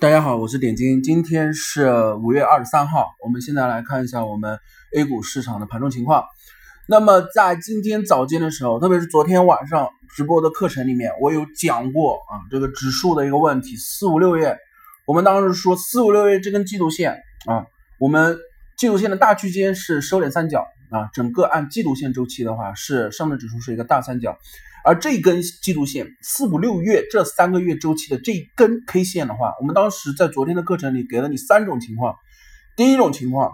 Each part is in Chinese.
大家好，我是点金，今天是五月二十三号，我们现在来看一下我们 A 股市场的盘中情况。那么在今天早间的时候，特别是昨天晚上直播的课程里面，我有讲过啊这个指数的一个问题。四五六月，我们当时说四五六月这根季度线啊，我们季度线的大区间是收敛三角啊，整个按季度线周期的话，是上证指数是一个大三角。而这根季度线四五六月这三个月周期的这一根 K 线的话，我们当时在昨天的课程里给了你三种情况。第一种情况，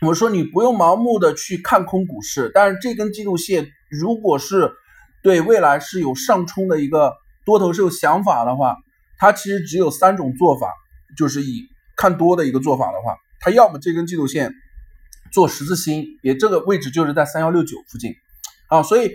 我说你不用盲目的去看空股市，但是这根季度线如果是对未来是有上冲的一个多头是有想法的话，它其实只有三种做法，就是以看多的一个做法的话，它要么这根季度线做十字星，也这个位置就是在三幺六九附近啊，所以。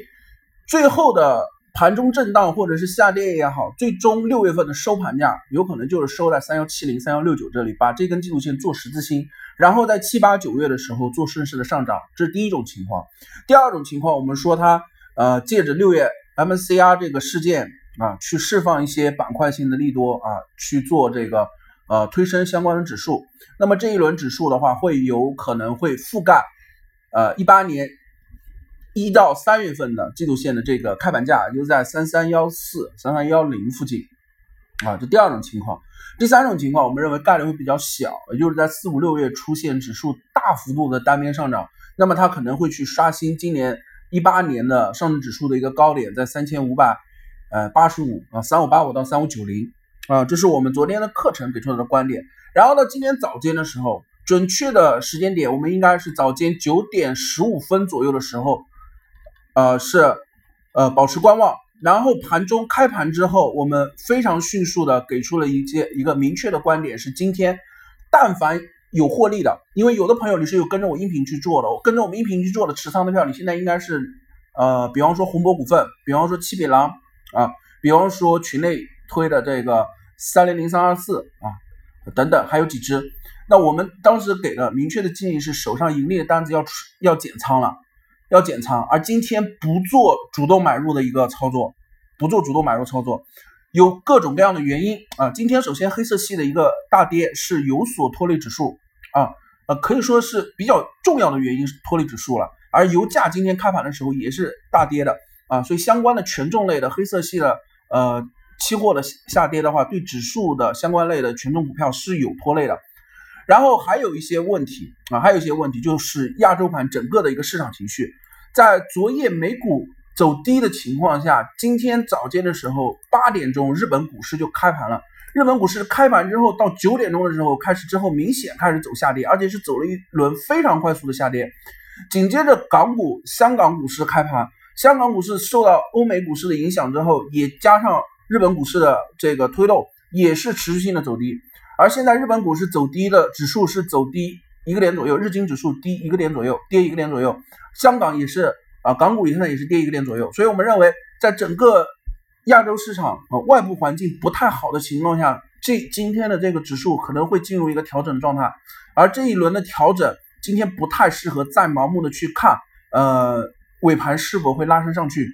最后的盘中震荡或者是下跌也好，最终六月份的收盘价有可能就是收在三幺七零、三幺六九这里，把这根季度线做十字星，然后在七八九月的时候做顺势的上涨，这是第一种情况。第二种情况，我们说它呃借着六月 MCR 这个事件啊，去释放一些板块性的利多啊，去做这个呃推升相关的指数。那么这一轮指数的话，会有可能会覆盖呃一八年。一到三月份的季度线的这个开盘价就在三三幺四、三三幺零附近啊，这第二种情况。第三种情况，我们认为概率会比较小，也就是在四五六月出现指数大幅度的单边上涨，那么它可能会去刷新今年一八年的上证指数的一个高点，在三千五百呃八十五啊，三五八五到三五九零啊，这是我们昨天的课程给出的观点。然后呢，今天早间的时候，准确的时间点，我们应该是早间九点十五分左右的时候。呃，是，呃，保持观望，然后盘中开盘之后，我们非常迅速的给出了一些一个明确的观点，是今天，但凡有获利的，因为有的朋友你是有跟着我音频去做的，我跟着我们音频去做的持仓的票，你现在应该是，呃，比方说宏博股份，比方说七匹狼啊，比方说群内推的这个三零零三二四啊，等等，还有几只，那我们当时给的明确的建议是，手上盈利的单子要要减仓了。要减仓，而今天不做主动买入的一个操作，不做主动买入操作，有各种各样的原因啊。今天首先黑色系的一个大跌是有所拖累指数啊，呃可以说是比较重要的原因是拖累指数了。而油价今天开盘的时候也是大跌的啊，所以相关的权重类的黑色系的呃期货的下跌的话，对指数的相关类的权重股票是有拖累的。然后还有一些问题啊，还有一些问题就是亚洲盘整个的一个市场情绪，在昨夜美股走低的情况下，今天早间的时候八点钟日本股市就开盘了。日本股市开盘之后到九点钟的时候开始之后明显开始走下跌，而且是走了一轮非常快速的下跌。紧接着港股、香港股市开盘，香港股市受到欧美股市的影响之后，也加上日本股市的这个推动，也是持续性的走低。而现在日本股市走低的指数是走低一个点左右，日经指数低一个点左右，跌一个点左右。香港也是啊，港股现在也是跌一个点左右。所以我们认为，在整个亚洲市场啊外部环境不太好的情况下，这今天的这个指数可能会进入一个调整的状态。而这一轮的调整，今天不太适合再盲目的去看，呃，尾盘是否会拉升上去？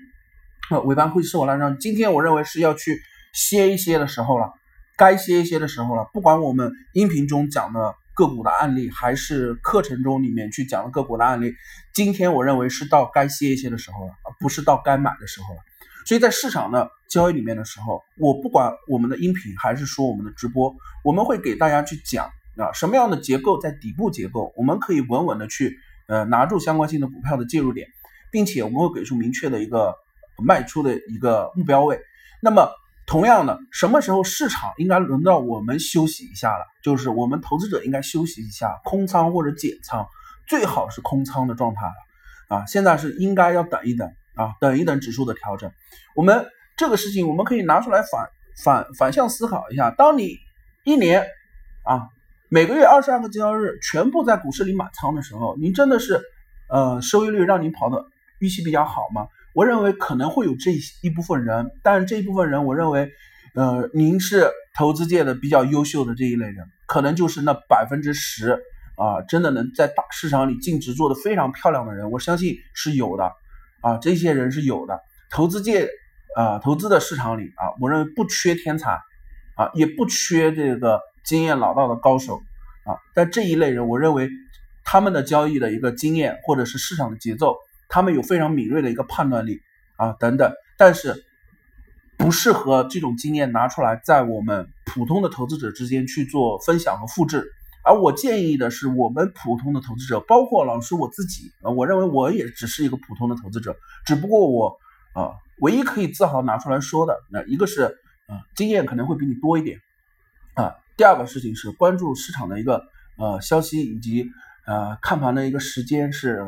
尾盘会是否拉升？今天我认为是要去歇一歇的时候了。该歇一歇的时候了，不管我们音频中讲的个股的案例，还是课程中里面去讲的个股的案例，今天我认为是到该歇一歇的时候了，而不是到该买的时候了。所以在市场的交易里面的时候，我不管我们的音频还是说我们的直播，我们会给大家去讲啊什么样的结构在底部结构，我们可以稳稳的去呃拿住相关性的股票的介入点，并且我们会给出明确的一个卖出的一个目标位。那么。同样的，什么时候市场应该轮到我们休息一下了？就是我们投资者应该休息一下，空仓或者减仓，最好是空仓的状态了。啊，现在是应该要等一等啊，等一等指数的调整。我们这个事情我们可以拿出来反反反向思考一下：当你一年啊每个月二十二个交易日全部在股市里满仓的时候，您真的是呃收益率让您跑的预期比较好吗？我认为可能会有这一部分人，但是这一部分人，我认为，呃，您是投资界的比较优秀的这一类人，可能就是那百分之十啊，真的能在大市场里净值做的非常漂亮的人，我相信是有的啊，这些人是有的。投资界啊，投资的市场里啊，我认为不缺天才啊，也不缺这个经验老道的高手啊。但这一类人，我认为他们的交易的一个经验或者是市场的节奏，他们有非常敏锐的一个判断力啊等等，但是不适合这种经验拿出来在我们普通的投资者之间去做分享和复制。而我建议的是，我们普通的投资者，包括老师我自己啊，我认为我也只是一个普通的投资者，只不过我啊，唯一可以自豪拿出来说的，那一个是啊，经验可能会比你多一点啊。第二个事情是关注市场的一个呃消息以及呃看盘的一个时间是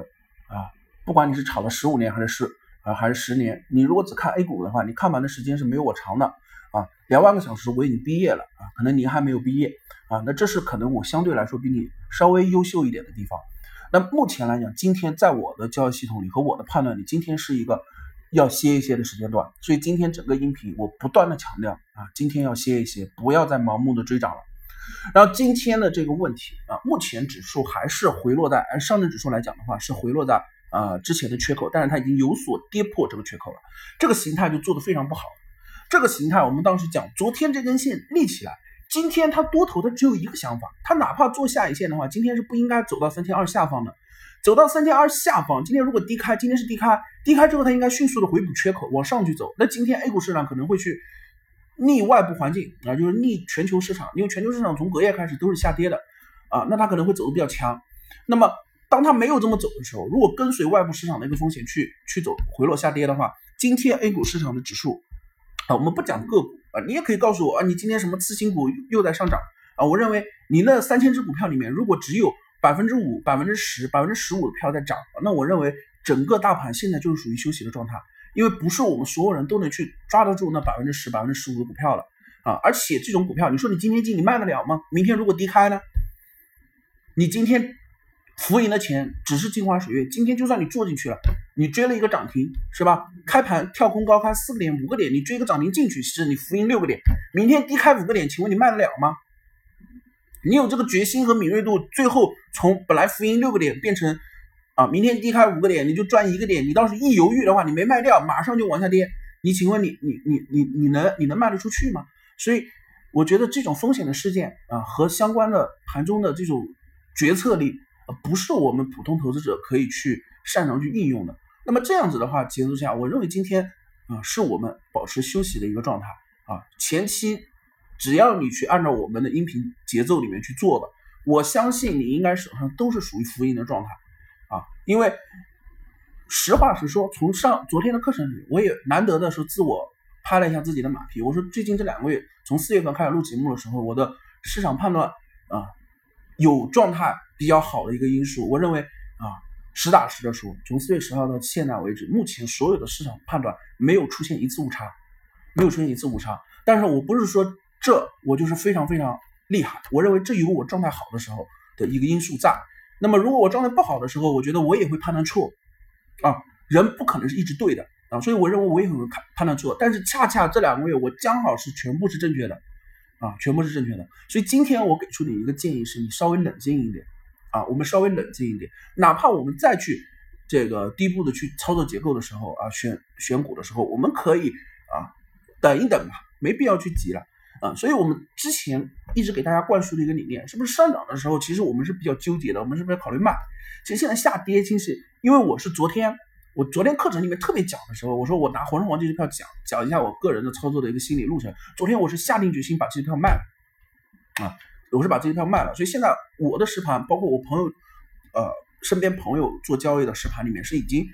啊，不管你是炒了十五年还是十啊还是十年，你如果只看 A 股的话，你看盘的时间是没有我长的啊，两万个小时我已经毕业了啊，可能您还没有毕业。啊，那这是可能我相对来说比你稍微优秀一点的地方。那目前来讲，今天在我的交易系统里和我的判断里，今天是一个要歇一歇的时间段。所以今天整个音频我不断的强调啊，今天要歇一歇，不要再盲目的追涨了。然后今天的这个问题啊，目前指数还是回落在，而上证指数来讲的话是回落在啊之前的缺口，但是它已经有所跌破这个缺口了，这个形态就做的非常不好。这个形态我们当时讲，昨天这根线立起来。今天它多头的只有一个想法，它哪怕做下影线的话，今天是不应该走到三千二下方的，走到三千二下方。今天如果低开，今天是低开，低开之后它应该迅速的回补缺口，往上去走。那今天 A 股市场可能会去逆外部环境啊，就是逆全球市场，因为全球市场从隔夜开始都是下跌的啊，那它可能会走的比较强。那么当它没有这么走的时候，如果跟随外部市场的一个风险去去走回落下跌的话，今天 A 股市场的指数啊，我们不讲个股。啊，你也可以告诉我啊，你今天什么次新股又在上涨啊？我认为你那三千只股票里面，如果只有百分之五、百分之十、百分之十五的票在涨，那我认为整个大盘现在就是属于休息的状态，因为不是我们所有人都能去抓得住那百分之十、百分之十五的股票了啊！而且这种股票，你说你今天进你卖得了吗？明天如果低开呢？你今天。浮盈的钱只是镜花水月，今天就算你做进去了，你追了一个涨停，是吧？开盘跳空高开四个点、五个点，你追一个涨停进去，是你浮盈六个点。明天低开五个点，请问你卖得了吗？你有这个决心和敏锐度，最后从本来浮盈六个点变成啊，明天低开五个点，你就赚一个点。你倒是一犹豫的话，你没卖掉，马上就往下跌，你请问你你你你你能你能卖得出去吗？所以我觉得这种风险的事件啊，和相关的盘中的这种决策力。不是我们普通投资者可以去擅长去运用的。那么这样子的话，节奏下，我认为今天啊，是我们保持休息的一个状态啊。前期只要你去按照我们的音频节奏里面去做的，我相信你应该手上都是属于浮盈的状态啊。因为实话实说，从上昨天的课程里，我也难得的是自我拍了一下自己的马屁。我说最近这两个月，从四月份开始录节目的时候，我的市场判断啊有状态。比较好的一个因素，我认为啊，实打实的说，从四月十号到现在为止，目前所有的市场判断没有出现一次误差，没有出现一次误差。但是我不是说这我就是非常非常厉害，我认为这有我状态好的时候的一个因素在。那么如果我状态不好的时候，我觉得我也会判断错啊，人不可能是一直对的啊，所以我认为我也会判判断错。但是恰恰这两个月我刚好是全部是正确的啊，全部是正确的。所以今天我给出你一个建议是，你稍微冷静一点。啊，我们稍微冷静一点，哪怕我们再去这个低步的去操作结构的时候啊，选选股的时候，我们可以啊等一等吧，没必要去急了啊。所以我们之前一直给大家灌输的一个理念，是不是上涨的时候，其实我们是比较纠结的，我们是不是要考虑卖？其实现在下跌，其实因为我是昨天我昨天课程里面特别讲的时候，我说我拿红双黄这支票讲讲一下我个人的操作的一个心理路程。昨天我是下定决心把这支票卖了啊。我是把这支票卖了，所以现在我的实盘，包括我朋友，呃，身边朋友做交易的实盘里面是已经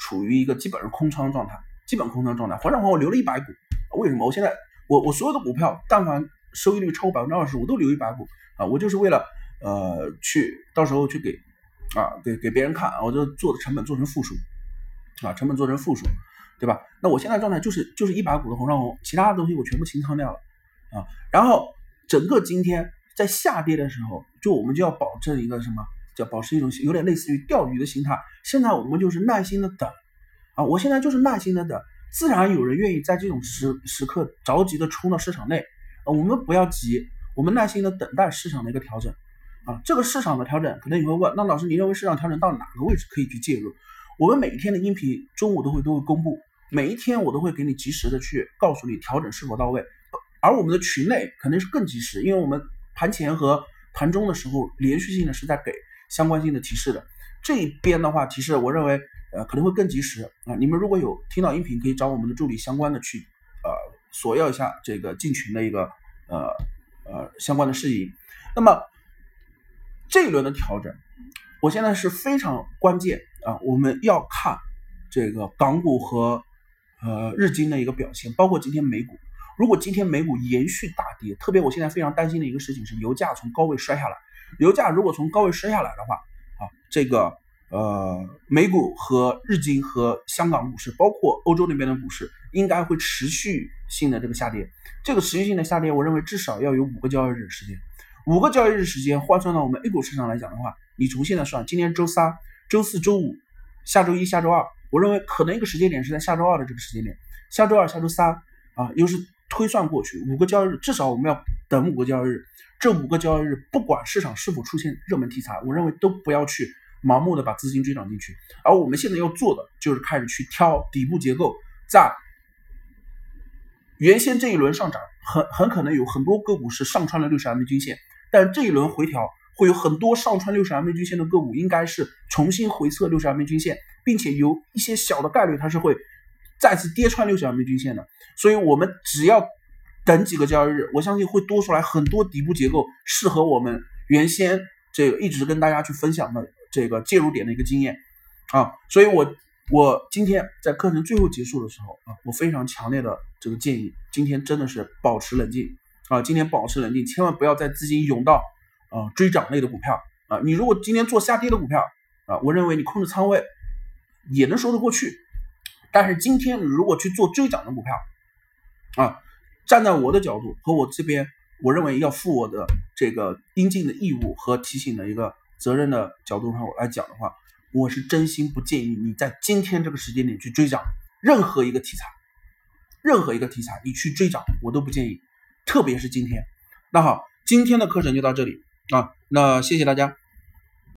处于一个基本上空仓状态，基本空仓状态。黄上黄我留了一百股，为什么？我现在我我所有的股票，但凡收益率超过百分之二十，我都留一百股啊，我就是为了呃去到时候去给啊给给别人看，我就做的成本做成负数啊，成本做成负数，对吧？那我现在状态就是就是一把股的红上红，其他的东西我全部清仓掉了啊，然后整个今天。在下跌的时候，就我们就要保证一个什么叫保持一种有点类似于钓鱼的心态。现在我们就是耐心的等啊，我现在就是耐心的等，自然有人愿意在这种时时刻着急的冲到市场内啊。我们不要急，我们耐心的等待市场的一个调整啊。这个市场的调整，可能你会问，那老师，你认为市场调整到哪个位置可以去介入？我们每一天的音频中午都会都会公布，每一天我都会给你及时的去告诉你调整是否到位。而我们的群内肯定是更及时，因为我们盘前和盘中的时候连续性的是在给相关性的提示的。这一边的话，提示我认为呃可能会更及时啊。你们如果有听到音频，可以找我们的助理相关的去呃索要一下这个进群的一个呃呃相关的事宜。那么这一轮的调整，我现在是非常关键啊，我们要看这个港股和呃日经的一个表现，包括今天美股。如果今天美股延续大跌，特别我现在非常担心的一个事情是油价从高位摔下来。油价如果从高位摔下来的话，啊，这个呃美股和日经和香港股市，包括欧洲那边的股市，应该会持续性的这个下跌。这个持续性的下跌，我认为至少要有五个交易日时间。五个交易日时间换算到我们 A 股市场来讲的话，你从现在算，今天周三、周四周五、下周一、下周二，我认为可能一个时间点是在下周二的这个时间点，下周二、下周三啊，又是。推算过去五个交易日，至少我们要等五个交易日。这五个交易日，不管市场是否出现热门题材，我认为都不要去盲目的把资金追涨进去。而我们现在要做的，就是开始去挑底部结构，在原先这一轮上涨，很很可能有很多个股是上穿了六十 MA 均线，但这一轮回调会有很多上穿六十 MA 均线的个股，应该是重新回测六十 MA 均线，并且有一些小的概率它是会。再次跌穿六十 MA 均线的，所以我们只要等几个交易日，我相信会多出来很多底部结构，适合我们原先这个一直跟大家去分享的这个介入点的一个经验啊。所以我我今天在课程最后结束的时候啊，我非常强烈的这个建议，今天真的是保持冷静啊，今天保持冷静，千万不要在资金涌到啊追涨类的股票啊。你如果今天做下跌的股票啊，我认为你控制仓位也能说得过去。但是今天如果去做追涨的股票，啊，站在我的角度和我这边，我认为要负我的这个应尽的义务和提醒的一个责任的角度上来讲的话，我是真心不建议你在今天这个时间点去追涨任何一个题材，任何一个题材你去追涨我都不建议，特别是今天。那好，今天的课程就到这里啊，那谢谢大家。